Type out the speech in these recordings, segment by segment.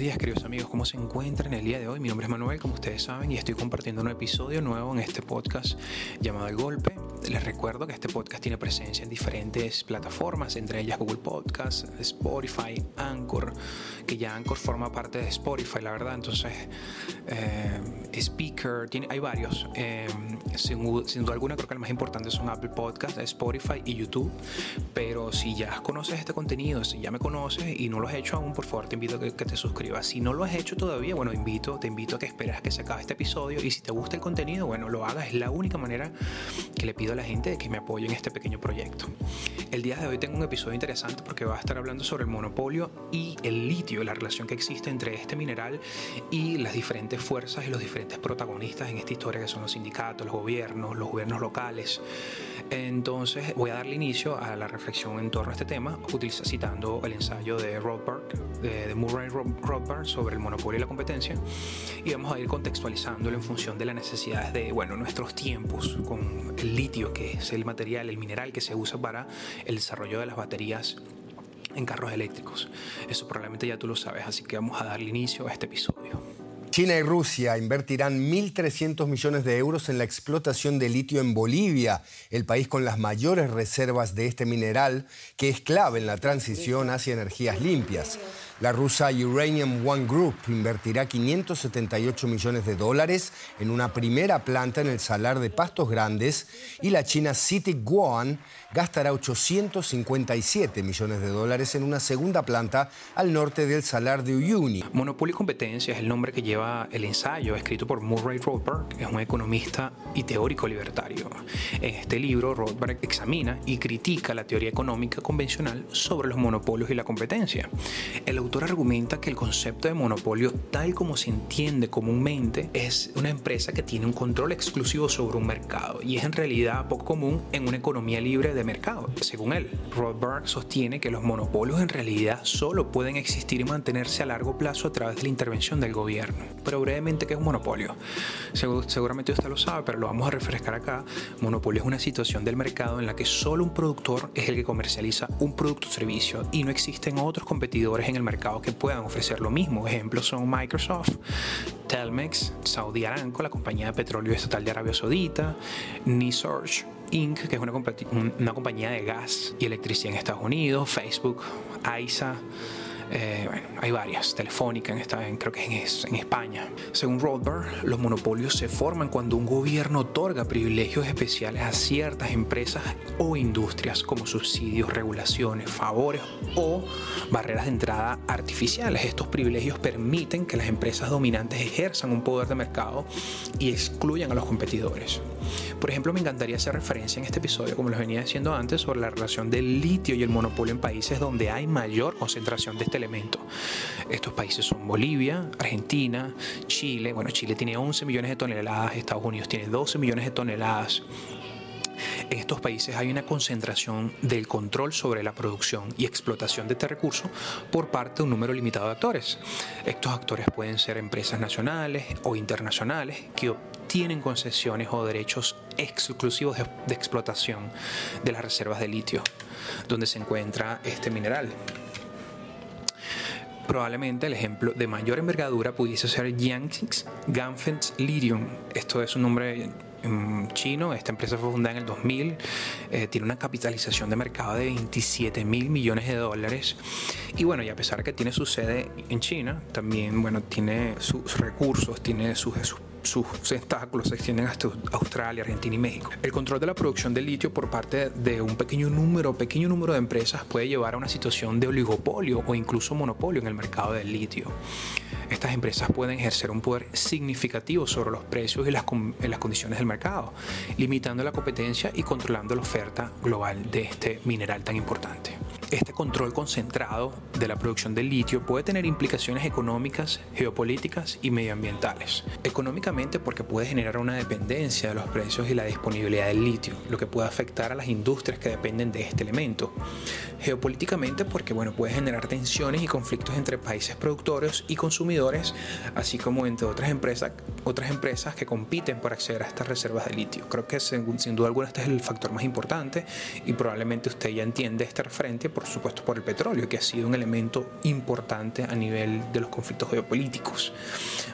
días, queridos amigos. ¿Cómo se encuentran el día de hoy? Mi nombre es Manuel, como ustedes saben, y estoy compartiendo un episodio nuevo en este podcast llamado El Golpe. Les recuerdo que este podcast tiene presencia en diferentes plataformas, entre ellas Google Podcast, Spotify, Anchor, que ya Anchor forma parte de Spotify, la verdad. Entonces, eh, Speaker, tiene, hay varios. Eh, sin, duda alguna, creo que el más importante son Apple Podcast, Spotify y YouTube. Pero si ya conoces este contenido, si ya me conoces y no lo has hecho aún, por favor, te invito a que, te suscribas. Si no lo has hecho todavía, bueno, invito, te invito a que esperes que se acabe este episodio. Y si te gusta el contenido, bueno, lo hagas. Es la única manera que le pido a la gente que me apoye en este pequeño proyecto. El día de hoy tengo un episodio interesante porque va a estar hablando sobre el monopolio y el litio, la relación que existe entre este mineral y las diferentes fuerzas y los diferentes protagonistas en esta historia que son los sindicatos, los gobiernos, los gobiernos locales. Entonces voy a darle inicio a la reflexión en torno a este tema, citando el ensayo de Rothbard, de, Murray Rothbard sobre el monopolio y la competencia, y vamos a ir contextualizándolo en función de las necesidades de bueno, nuestros tiempos con el litio que es el material, el mineral que se usa para el desarrollo de las baterías en carros eléctricos. Eso probablemente ya tú lo sabes, así que vamos a darle inicio a este episodio. China y Rusia invertirán 1.300 millones de euros en la explotación de litio en Bolivia, el país con las mayores reservas de este mineral, que es clave en la transición hacia energías limpias. La rusa Uranium One Group invertirá 578 millones de dólares en una primera planta en el salar de Pastos Grandes y la china CITIC Guan gastará 857 millones de dólares en una segunda planta al norte del salar de Uyuni. Monopolio y competencia es el nombre que lleva el ensayo escrito por Murray Rothbard, que es un economista y teórico libertario. En este libro, Rothbard examina y critica la teoría económica convencional sobre los monopolios y la competencia. Autor argumenta que el concepto de monopolio, tal como se entiende comúnmente, es una empresa que tiene un control exclusivo sobre un mercado y es en realidad poco común en una economía libre de mercado. Según él, Rothbard sostiene que los monopolios en realidad solo pueden existir y mantenerse a largo plazo a través de la intervención del gobierno. Pero brevemente, ¿qué es un monopolio? Seguramente usted lo sabe, pero lo vamos a refrescar acá. Monopolio es una situación del mercado en la que solo un productor es el que comercializa un producto o servicio y no existen otros competidores en el mercado que puedan ofrecer lo mismo. Ejemplos son Microsoft, Telmex, Saudi Aramco, la compañía de petróleo estatal de Arabia Saudita, Nisorge Inc., que es una, una compañía de gas y electricidad en Estados Unidos, Facebook, AISA, eh, bueno, hay varias, Telefónica, en en, creo que es en, España. Según Rothbard, los monopolios se forman cuando un gobierno otorga privilegios especiales a ciertas empresas o industrias como subsidios, regulaciones, favores o barreras de entrada artificiales. Estos privilegios permiten que las empresas dominantes ejerzan un poder de mercado y excluyan a los competidores. Por ejemplo, me encantaría hacer referencia en este episodio, como les venía diciendo antes, sobre la relación del litio y el monopolio en países donde hay mayor concentración de este elemento. Estos países son Bolivia, Argentina, Chile. Bueno, Chile tiene 11 millones de toneladas, Estados Unidos tiene 12 millones de toneladas. En estos países hay una concentración del control sobre la producción y explotación de este recurso por parte de un número limitado de actores. Estos actores pueden ser empresas nacionales o internacionales que obtienen concesiones o derechos exclusivos de, explotación de las reservas de litio, donde se encuentra este mineral. Probablemente el ejemplo de mayor envergadura pudiese ser Yangtze Ganfeng Lithium. Esto es un nombre chino. Esta empresa fue fundada en el 2000. Eh, tiene una capitalización de mercado de 27 mil millones de dólares. Y bueno, y a pesar de que tiene su sede en China, también bueno, tiene sus recursos, tiene sus, sus sus tentáculos se extienden hasta Australia, Argentina y México. El control de la producción de litio por parte de un pequeño número, pequeño número de empresas puede llevar a una situación de oligopolio o incluso monopolio en el mercado del litio. Estas empresas pueden ejercer un poder significativo sobre los precios y las, las condiciones del mercado, limitando la competencia y controlando la oferta global de este mineral tan importante. Este control concentrado de la producción del litio puede tener implicaciones económicas, geopolíticas y medioambientales. Económicamente porque puede generar una dependencia de los precios y la disponibilidad del litio, lo que puede afectar a las industrias que dependen de este elemento. Geopolíticamente porque bueno, puede generar tensiones y conflictos entre países productores y consumidores, así como entre otras empresas, otras empresas que compiten por acceder a estas reservas de litio. Creo que sin, duda alguna este es el factor más importante y probablemente usted ya entiende este referente por supuesto, por el petróleo, que ha sido un elemento importante a nivel de los conflictos geopolíticos.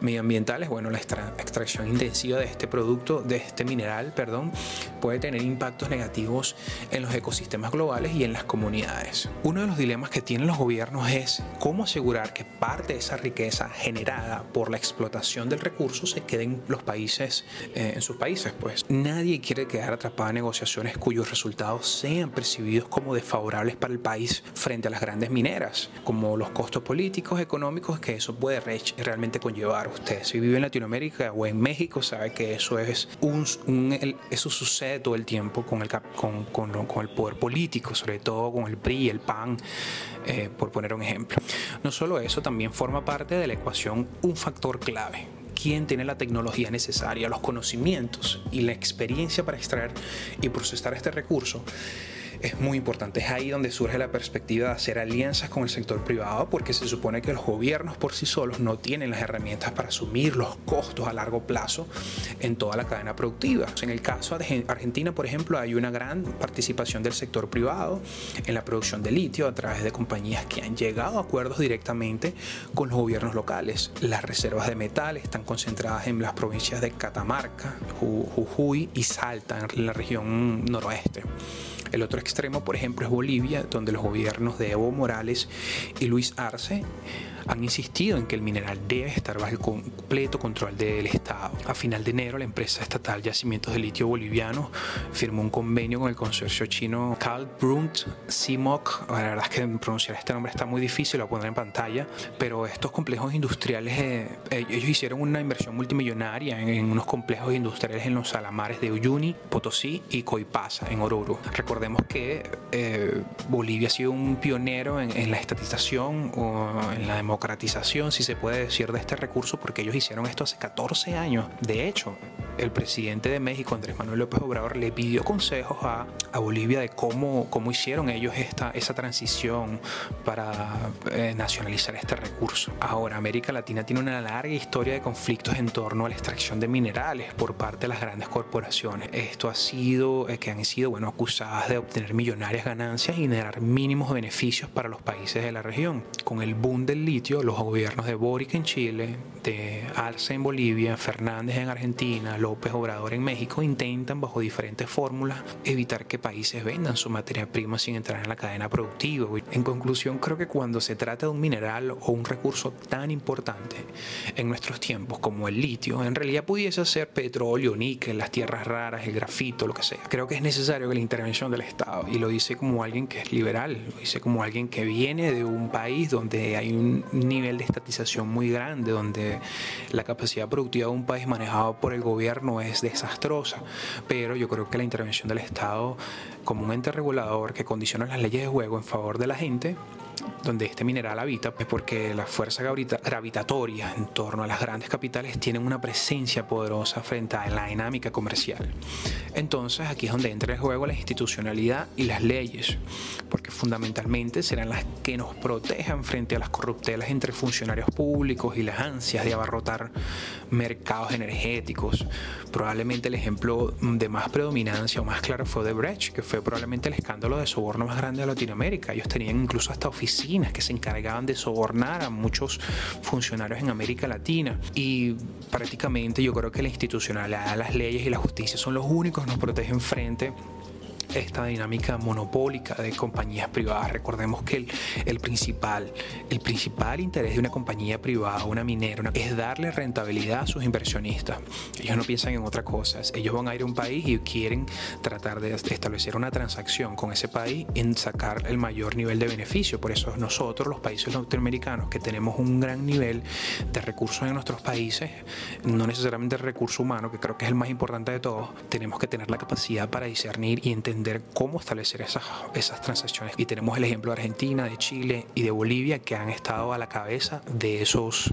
Medioambientales, bueno, la extracción intensiva de este producto, de este mineral, perdón, puede tener impactos negativos en los ecosistemas globales y en las comunidades. Uno de los dilemas que tienen los gobiernos es cómo asegurar que parte de esa riqueza generada por la explotación del recurso se quede en los países, eh, en sus países, pues. Nadie quiere quedar atrapado en negociaciones cuyos resultados sean percibidos como desfavorables para el país frente a las grandes mineras, como los costos políticos, económicos que eso puede realmente conllevar. Usted si vive en Latinoamérica o en México sabe que eso es un, eso sucede todo el tiempo con el, con, con, con el poder político, sobre todo con el PRI, el PAN, eh, por poner un ejemplo. No solo eso, también forma parte de la ecuación un factor clave quién tiene la tecnología necesaria, los conocimientos y la experiencia para extraer y procesar este recurso es muy importante. Es ahí donde surge la perspectiva de hacer alianzas con el sector privado porque se supone que los gobiernos por sí solos no tienen las herramientas para asumir los costos a largo plazo en toda la cadena productiva. En el caso de Argentina, por ejemplo, hay una gran participación del sector privado en la producción de litio a través de compañías que han llegado a acuerdos directamente con los gobiernos locales. Las reservas de metal están concentradas en las provincias de Catamarca, Jujuy y Salta, en la región noroeste. El otro extremo, por ejemplo, es Bolivia, donde los gobiernos de Evo Morales y Luis Arce han insistido en que el mineral debe estar bajo el completo control del Estado. A final de enero, la empresa estatal Yacimientos de Litio Boliviano firmó un convenio con el consorcio chino Carl Brunt CIMOC. La verdad es que pronunciar este nombre está muy difícil, lo pondré en pantalla, pero estos complejos industriales, eh, ellos hicieron una inversión multimillonaria en, unos complejos industriales en los salamares de Uyuni, Potosí y Coipasa, en Oruro. Recordemos que eh, Bolivia ha sido un pionero en, en la estatización o en la democracia democratización, si se puede decir, de este recurso, porque ellos hicieron esto hace 14 años. De hecho, el presidente de México, Andrés Manuel López Obrador, le pidió consejos a, a Bolivia de cómo, cómo hicieron ellos esta, esa transición para eh, nacionalizar este recurso. Ahora, América Latina tiene una larga historia de conflictos en torno a la extracción de minerales por parte de las grandes corporaciones. Esto ha sido, eh, que han sido, bueno, acusadas de obtener millonarias ganancias y generar mínimos beneficios para los países de la región. Con el boom del litio, los gobiernos de Boric en Chile, de Arce en Bolivia, Fernández en Argentina, López Obrador en México intentan bajo diferentes fórmulas evitar que países vendan su materia prima sin entrar en la cadena productiva. En conclusión, creo que cuando se trata de un mineral o un recurso tan importante en nuestros tiempos como el litio, en realidad pudiese ser petróleo, níquel, las tierras raras, el grafito, lo que sea. Creo que es necesario que la intervención del Estado, y lo dice como alguien que es liberal, lo dice como alguien que viene de un país donde hay un nivel de estatización muy grande, donde la capacidad productiva de un país manejado por el gobierno es desastrosa. Pero yo creo que la intervención del Estado como un ente regulador que condiciona las leyes de juego en favor de la gente donde este mineral habita es porque la fuerza gravitatoria en torno a las grandes capitales tienen una presencia poderosa frente a la dinámica comercial. Entonces aquí es donde entra en juego la institucionalidad y las leyes, porque fundamentalmente serán las que nos protejan frente a las corruptelas entre funcionarios públicos y las ansias de abarrotar mercados energéticos. Probablemente el ejemplo de más predominancia o más claro fue de Brecht, que fue probablemente el escándalo de soborno más grande de Latinoamérica. Ellos tenían incluso hasta oficinas que se encargaban de sobornar a muchos funcionarios en América Latina. Y prácticamente yo creo que la institucionalidad, las leyes y la justicia son los únicos que nos protegen frente esta dinámica monopólica de compañías privadas. Recordemos que el, principal, el principal interés de una compañía privada, una minera, es darle rentabilidad a sus inversionistas. Ellos no piensan en otra cosa. Ellos van a ir a un país y quieren tratar de establecer una transacción con ese país en sacar el mayor nivel de beneficio. Por eso nosotros, los países norteamericanos, que tenemos un gran nivel de recursos en nuestros países, no necesariamente el recurso humano, que creo que es el más importante de todos, tenemos que tener la capacidad para discernir y entender cómo establecer esas, esas transacciones. Y tenemos el ejemplo de Argentina, de Chile y de Bolivia que han estado a la cabeza de esos,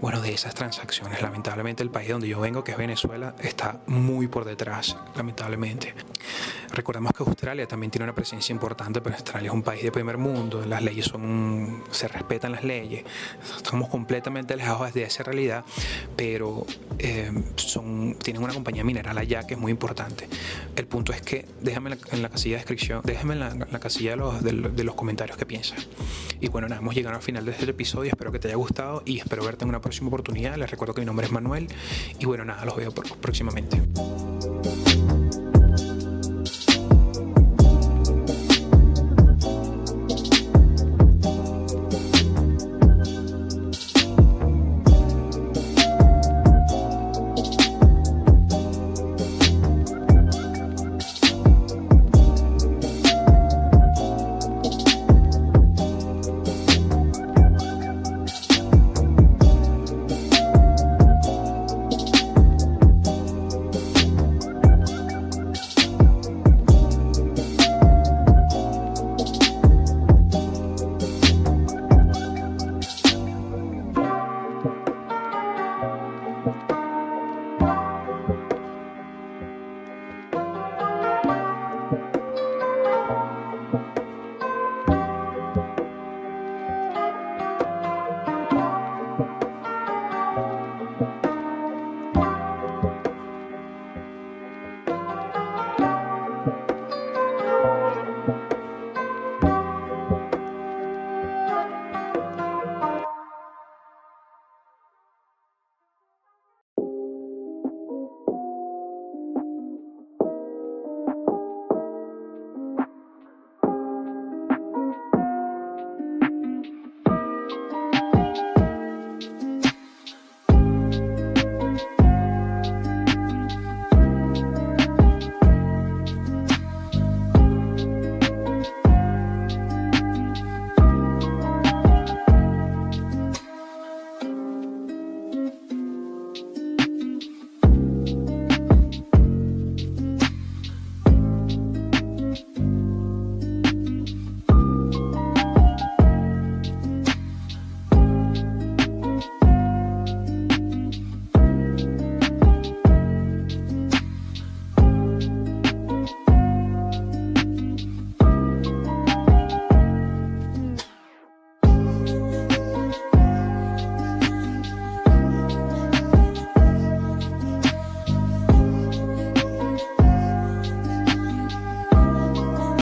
bueno, de esas transacciones. Lamentablemente el país donde yo vengo, que es Venezuela, está muy por detrás, lamentablemente. recordemos que Australia también tiene una presencia importante, pero Australia es un país de primer mundo, las leyes son, se respetan las leyes, estamos completamente alejados de esa realidad, pero eh, son, tienen una compañía mineral allá que es muy importante. El punto es que déjame en la, casilla de descripción, déjame en la, casilla de los, de, los comentarios que piensas. Y bueno, nada, hemos llegado al final de este episodio, espero que te haya gustado y espero verte en una próxima oportunidad. Les recuerdo que mi nombre es Manuel y bueno, nada, los veo próximamente.